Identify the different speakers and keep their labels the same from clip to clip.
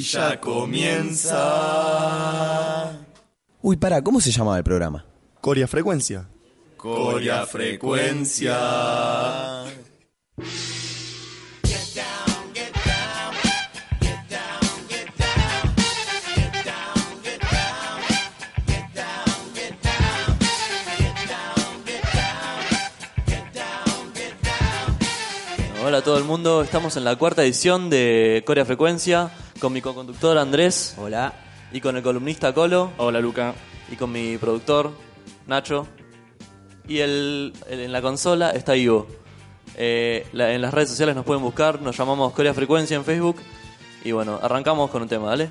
Speaker 1: Y ya comienza.
Speaker 2: Uy, para, ¿cómo se llamaba el programa?
Speaker 3: Coria Frecuencia.
Speaker 1: Coria Frecuencia.
Speaker 4: Hola a todo el mundo, estamos en la cuarta edición de Corea Frecuencia con mi co-conductor Andrés.
Speaker 2: Hola.
Speaker 4: Y con el columnista Colo.
Speaker 5: Hola Luca.
Speaker 4: Y con mi productor Nacho. Y el, el- en la consola está Ivo. Eh, la- en las redes sociales nos pueden buscar, nos llamamos Corea Frecuencia en Facebook. Y bueno, arrancamos con un tema, ¿dale?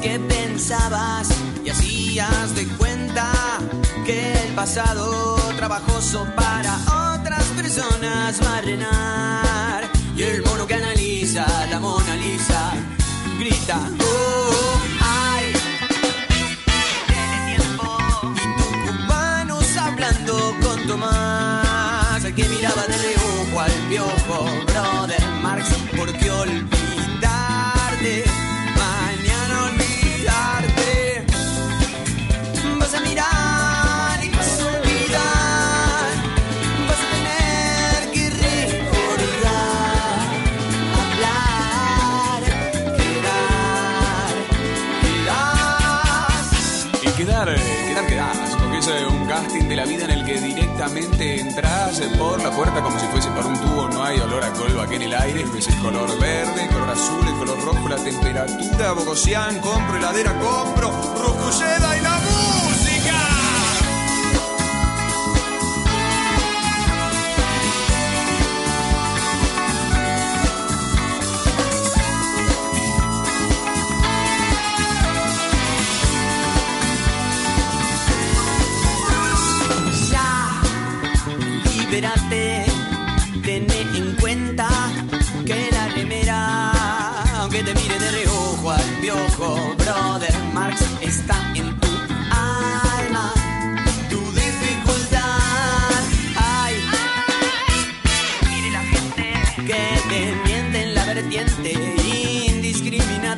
Speaker 6: Que pensabas y hacías de cuenta que el pasado trabajoso para otras personas va a reinar y el mono que analiza la Mona Lisa grita oh ay tiene tiempo y hablando con Tomás el que miraba de reojo al piojo brother Marx porque olvidarte
Speaker 7: casting de la vida en el que directamente entras por la puerta como si fuese por un tubo, no hay olor a colva aquí en el aire, ves el color verde, el color azul, el color rojo, la temperatura, Bogosian, compro, heladera, compro, Rusculleda y la música.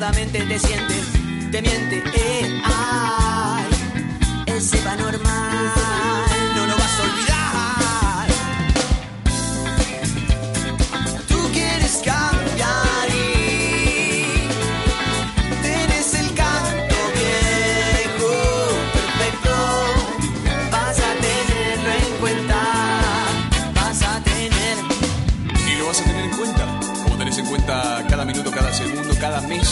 Speaker 6: Te siente te miente eh, ay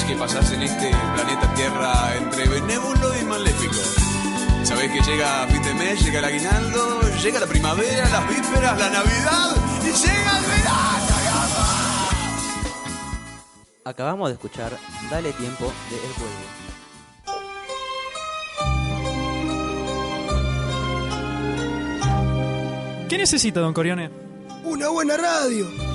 Speaker 7: que pasás en este planeta Tierra entre benévolo y maléfico. Sabés que llega fin de mes, llega el aguinaldo, llega la primavera, las vísperas, la Navidad y llega el verano.
Speaker 8: Acabamos de escuchar Dale Tiempo de El Pueblo.
Speaker 9: ¿Qué necesita, don Corione?
Speaker 10: Una buena radio.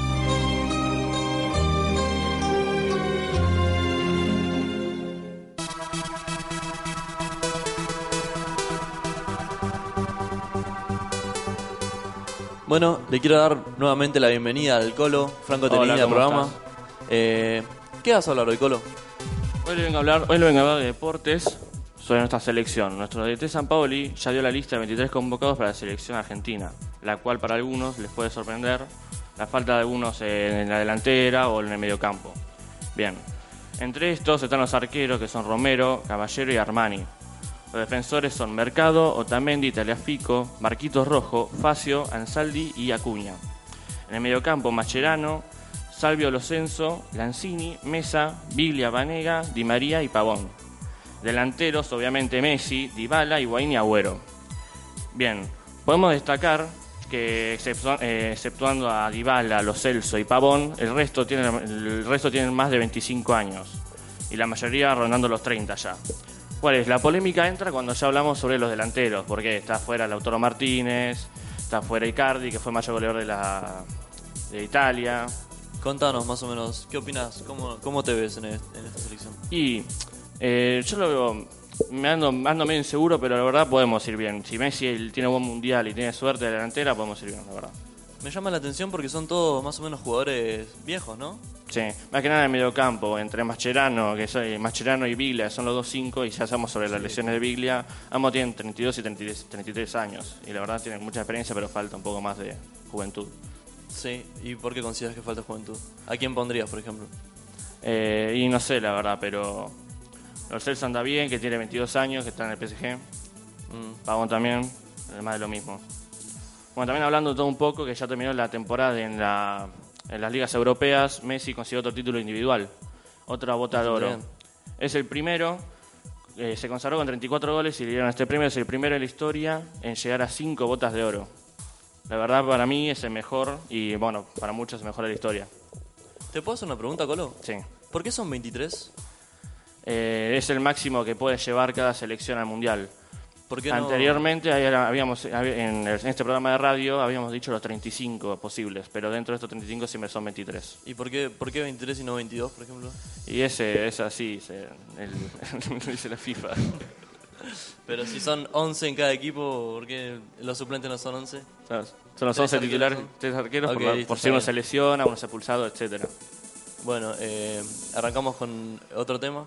Speaker 4: Bueno, le quiero dar nuevamente la bienvenida al Colo, Franco Tenini, al
Speaker 5: ¿cómo
Speaker 4: programa. Eh, ¿Qué vas a hablar hoy, Colo?
Speaker 5: Hoy le vengo a hablar, hoy le vengo a hablar de deportes sobre nuestra selección. Nuestro DT San Paoli ya dio la lista de 23 convocados para la selección argentina, la cual para algunos les puede sorprender la falta de algunos en la delantera o en el mediocampo. Bien, entre estos están los arqueros que son Romero, Caballero y Armani. Los defensores son Mercado, Otamendi, Taliafico, Marquitos Rojo, Facio, Ansaldi y Acuña. En el mediocampo, Mascherano, Salvio Locenzo, Lanzini, Mesa, Biglia, Vanega, Di María y Pavón. Delanteros, obviamente Messi, Dybala, Higuaín y Agüero. Bien, podemos destacar que eh, exceptuando a Dybala, Lo Celso y Pavón, el resto tienen el resto tienen más de 25 años y la mayoría rondando los 30 ya. ¿Cuál es? La polémica entra cuando ya hablamos sobre los delanteros, porque está fuera Lautaro Martínez, está fuera Icardi, que fue mayor goleador de la de Italia.
Speaker 4: Contanos más o menos, ¿qué opinas? ¿Cómo, cómo te ves en, est- en esta selección?
Speaker 5: Y eh, yo lo veo, me ando, ando medio inseguro, pero la verdad podemos ir bien. Si Messi tiene buen mundial y tiene suerte de delantera, podemos ir bien, la verdad.
Speaker 4: Me llama la atención porque son todos más o menos jugadores viejos, ¿no?
Speaker 5: Sí, más que nada en el mediocampo, entre Mascherano, que soy Mascherano y Biglia, son los dos cinco, y ya sabemos sobre las lesiones de Biglia. Ambos tienen 32 y 33, 33 años, y la verdad tienen mucha experiencia, pero falta un poco más de juventud.
Speaker 4: Sí, ¿y por qué consideras que falta juventud? ¿A quién pondrías, por ejemplo?
Speaker 5: Eh, y no sé, la verdad, pero Celso anda bien, que tiene 22 años, que está en el PSG.
Speaker 4: Mm,
Speaker 5: Pavón también, además de lo mismo. Bueno, también hablando todo un poco, que ya terminó la temporada en, la, en las ligas europeas, Messi consiguió otro título individual, otra bota de oro. Es el primero, eh, se consagró con 34 goles y le dieron este premio, es el primero en la historia en llegar a 5 botas de oro. La verdad, para mí es el mejor y, bueno, para muchos es el mejor de la historia.
Speaker 4: ¿Te puedo hacer una pregunta, Colo?
Speaker 5: Sí.
Speaker 4: ¿Por qué son 23?
Speaker 5: Eh, es el máximo que puede llevar cada selección al mundial.
Speaker 4: ¿Por qué no-
Speaker 5: Anteriormente habíamos había- en, este programa de radio habíamos dicho los 35 posibles, pero dentro de estos 35 siempre son 23.
Speaker 4: ¿Y por qué, por qué 23 y no 22, por ejemplo?
Speaker 5: Y ese es así, se- el, lo dice la FIFA.
Speaker 4: Pero si son 11 en cada equipo, ¿por qué los suplentes no son 11?
Speaker 5: Son son los
Speaker 4: Tres
Speaker 5: 11 titulares, tres arqueros,
Speaker 4: Ok,
Speaker 5: por,
Speaker 4: listo,
Speaker 5: si uno
Speaker 4: bien.
Speaker 5: se lesiona, uno se ha pulsado, etcétera.
Speaker 4: Bueno, eh, arrancamos con otro tema.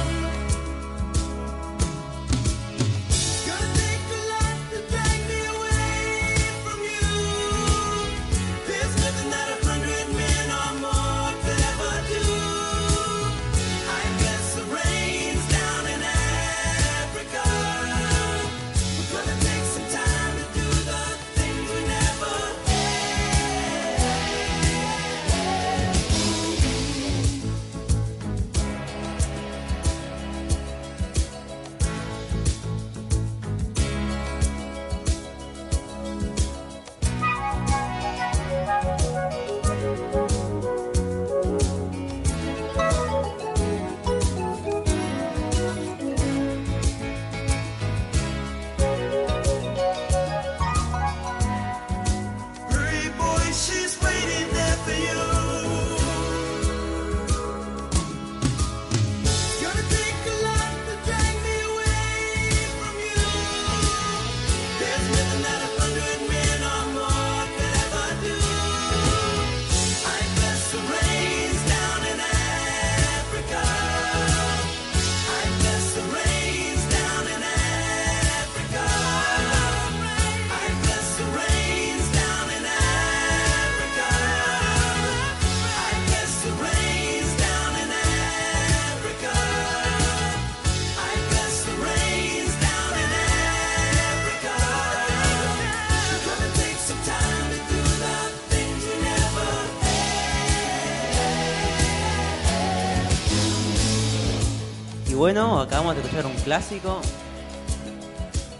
Speaker 8: Bueno, acabamos de escuchar un clásico.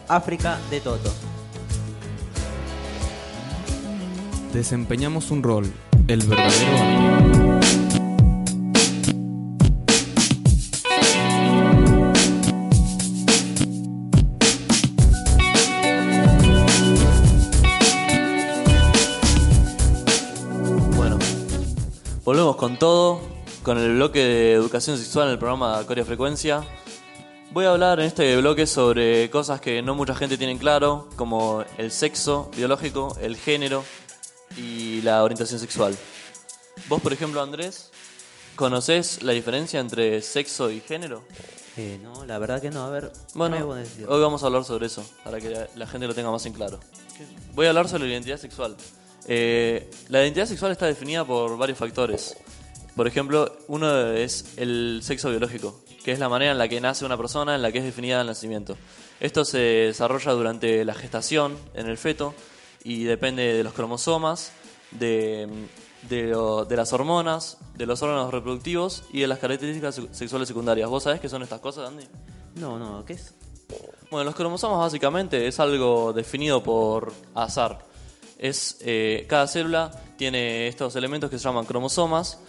Speaker 8: África de Toto.
Speaker 11: Desempeñamos un rol, el verdadero amigo.
Speaker 4: Bueno, volvemos con todo, con el bloque de educación sexual en el programa Corea Frecuencia. Voy a hablar en este bloque sobre cosas que no mucha gente tiene claro, como el sexo biológico, el género y la orientación sexual. Vos, por ejemplo, Andrés, ¿conocés la diferencia entre sexo y género?
Speaker 8: Eh, no, la verdad que no. A ver,
Speaker 4: Bueno,
Speaker 8: ¿qué me puedes decir?
Speaker 4: hoy vamos a hablar sobre eso, para que la, la gente lo tenga más en claro. Voy a hablar sobre la identidad sexual. Eh, la identidad sexual está definida por varios factores. Por ejemplo, uno es el sexo biológico, que es la manera en la que nace una persona, en la que es definida el nacimiento. Esto se desarrolla durante la gestación en el feto y depende de los cromosomas, de, de, lo- de las hormonas, de los órganos reproductivos y de las características se- sexuales secundarias. ¿Vos sabés qué son estas cosas, Andy?
Speaker 8: No, no, ¿qué es?
Speaker 4: Bueno, los cromosomas básicamente es algo definido por azar. Es eh, cada célula tiene estos elementos que se llaman cromosomas,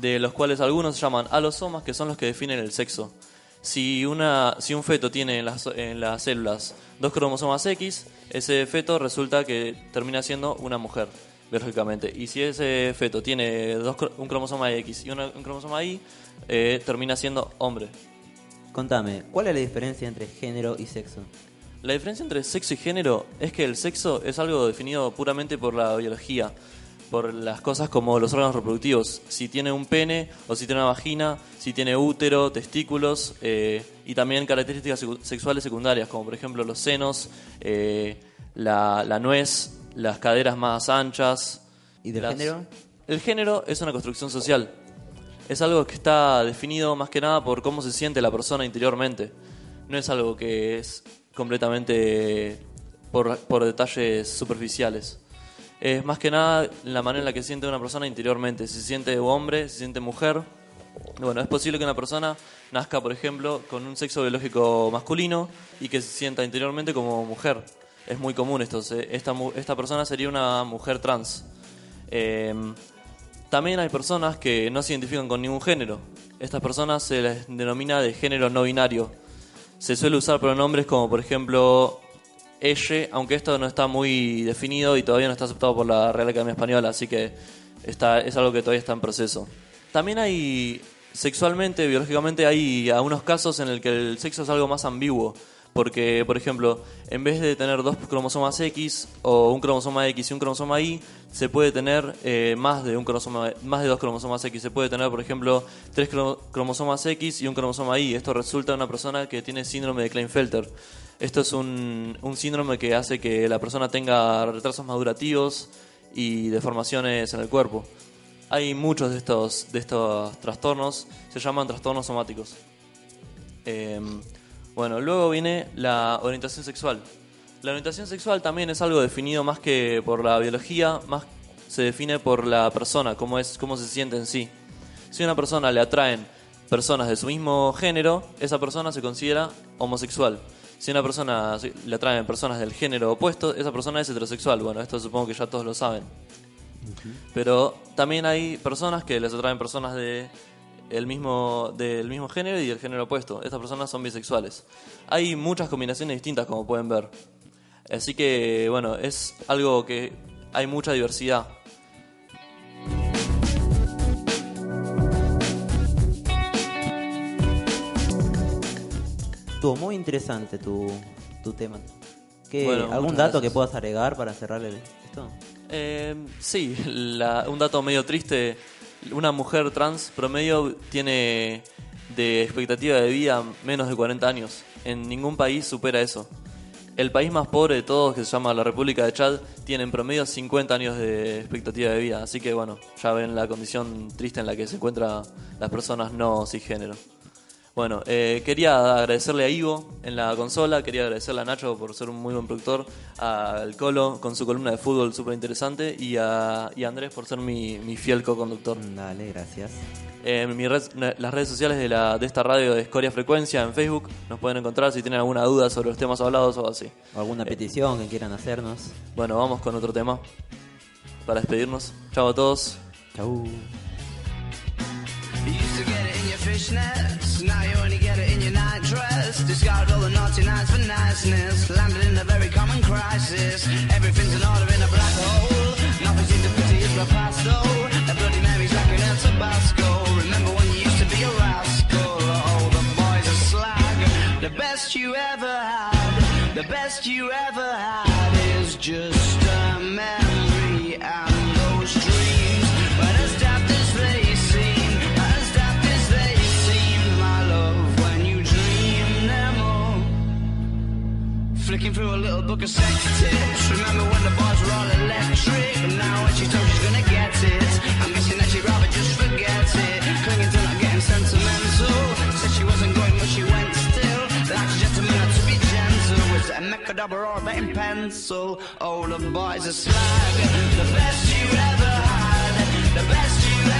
Speaker 4: de los cuales algunos se llaman alosomas, que son los que definen el sexo. Si una si un feto tiene en las, en las células dos cromosomas X, ese feto resulta que termina siendo una mujer biológicamente. Y si ese feto tiene dos, un cromosoma X y una- un cromosoma Y, eh, termina siendo hombre.
Speaker 8: Contame, ¿cuál es la diferencia entre género y sexo?
Speaker 4: La diferencia entre sexo y género es que el sexo es algo definido puramente por la biología, por las cosas como los órganos reproductivos, si tiene un pene o si tiene una vagina, si tiene útero, testículos eh, y también características sexuales secundarias, como por ejemplo los senos, eh, la, la nuez, las caderas más anchas.
Speaker 8: ¿Y del
Speaker 4: las-
Speaker 8: género?
Speaker 4: El género es una construcción social. Es algo que está definido más que nada por cómo se siente la persona interiormente. No es algo que es completamente por, por detalles superficiales. Es más que nada la manera en la que siente una persona interiormente. Si se siente hombre, si se siente mujer. Bueno, es posible que una persona nazca, por ejemplo, con un sexo biológico masculino y que se sienta interiormente como mujer. Es muy común esto. Esta, esta persona sería una mujer trans. Em, también hay personas que no se identifican con ningún género. Estas personas se les denomina de género no binario. Se suele usar pronombres como por ejemplo aunque esto no está muy definido y todavía no está aceptado por la Real Academia Española, así que está, es algo que todavía está en proceso. También hay, sexualmente, biológicamente, hay algunos casos en el que el sexo es algo más ambiguo. Porque, por ejemplo, en vez de tener dos cromosomas X o un cromosoma X y un cromosoma Y, se puede tener eh, más de un cromosoma, más de dos cromosomas X. Se puede tener, por ejemplo, tres cro- cromosomas X y un cromosoma Y. Esto resulta en una persona que tiene síndrome de Klinefelter. Esto es un, un síndrome que hace que la persona tenga retrasos madurativos y deformaciones en el cuerpo. Hay muchos de estos, de estos trastornos, se llaman trastornos somáticos. Em, bueno, luego viene la orientación sexual. La orientación sexual también es algo definido más que por la biología, más se define por la persona, cómo es, cómo se siente en sí. Si a una persona le atraen personas de su mismo género, esa persona se considera homosexual. Si una persona se- le atraen personas del género opuesto, esa persona es heterosexual. Bueno, esto supongo que ya todos lo saben. Pero también hay personas que les atraen personas de el mismo, del mismo género y del género opuesto. Estas personas son bisexuales. Hay muchas combinaciones distintas, como pueden ver. Así que, bueno, es algo que hay mucha diversidad.
Speaker 8: Estuvo muy interesante tu, tu tema. ¿Qué,
Speaker 4: Bueno,
Speaker 8: ¿Algún dato
Speaker 4: gracias.
Speaker 8: que puedas agregar para cerrar el- esto?
Speaker 4: Eh, sí, la- un dato medio triste. Una mujer trans promedio tiene de expectativa de vida menos de 40 años. En ningún país supera eso. El país más pobre de todos, que se llama la República de Chad, tiene en promedio 50 años de expectativa de vida. Así que bueno, ya ven la condición triste en la que se encuentran las personas no cisgénero. Bueno, eh, quería agradecerle a Ivo en la consola, quería agradecerle a Nacho por ser un muy buen productor, al Colo con su columna de fútbol súper interesante y a, y a Andrés por ser mi, mi fiel co-conductor.
Speaker 8: Dale, gracias.
Speaker 4: Eh, mi red- las redes sociales de, la, de esta radio de Escoria Frecuencia en Facebook nos pueden encontrar si tienen alguna duda sobre los temas hablados o así.
Speaker 8: O alguna petición que quieran hacernos.
Speaker 4: Bueno, vamos con otro tema para despedirnos. Chao a todos.
Speaker 8: Chau.
Speaker 12: Fishnets, now you only get it in your night dress. Discarded all the naughty nights for niceness, landed in a very common crisis. Everything's in order in a black hole. Nothing seems to pity is the past though. The Bloody Mary's lacking in Tabasco. Remember when you used to be a rascal? Oh, the boys are slag. The best you ever had, the best you ever had is just a memory Flicking through a little book of sex tips. Remember when the bars were all electric? But now when she told she's gonna get it, I'm guessing that she'd rather just forget it. Clinging to not getting sentimental. Said she wasn't going, but she went still. Like a gentleman to be gentle. Was it a mechadabra or a betting pencil? Oh, the boys are slag. The best you ever had, the best you ever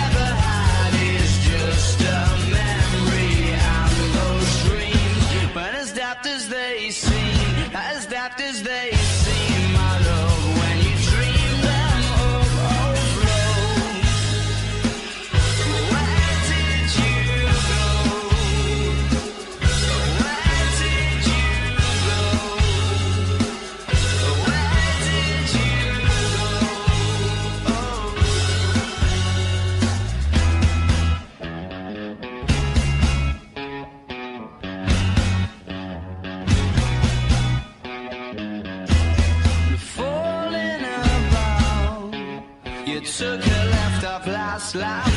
Speaker 12: slide.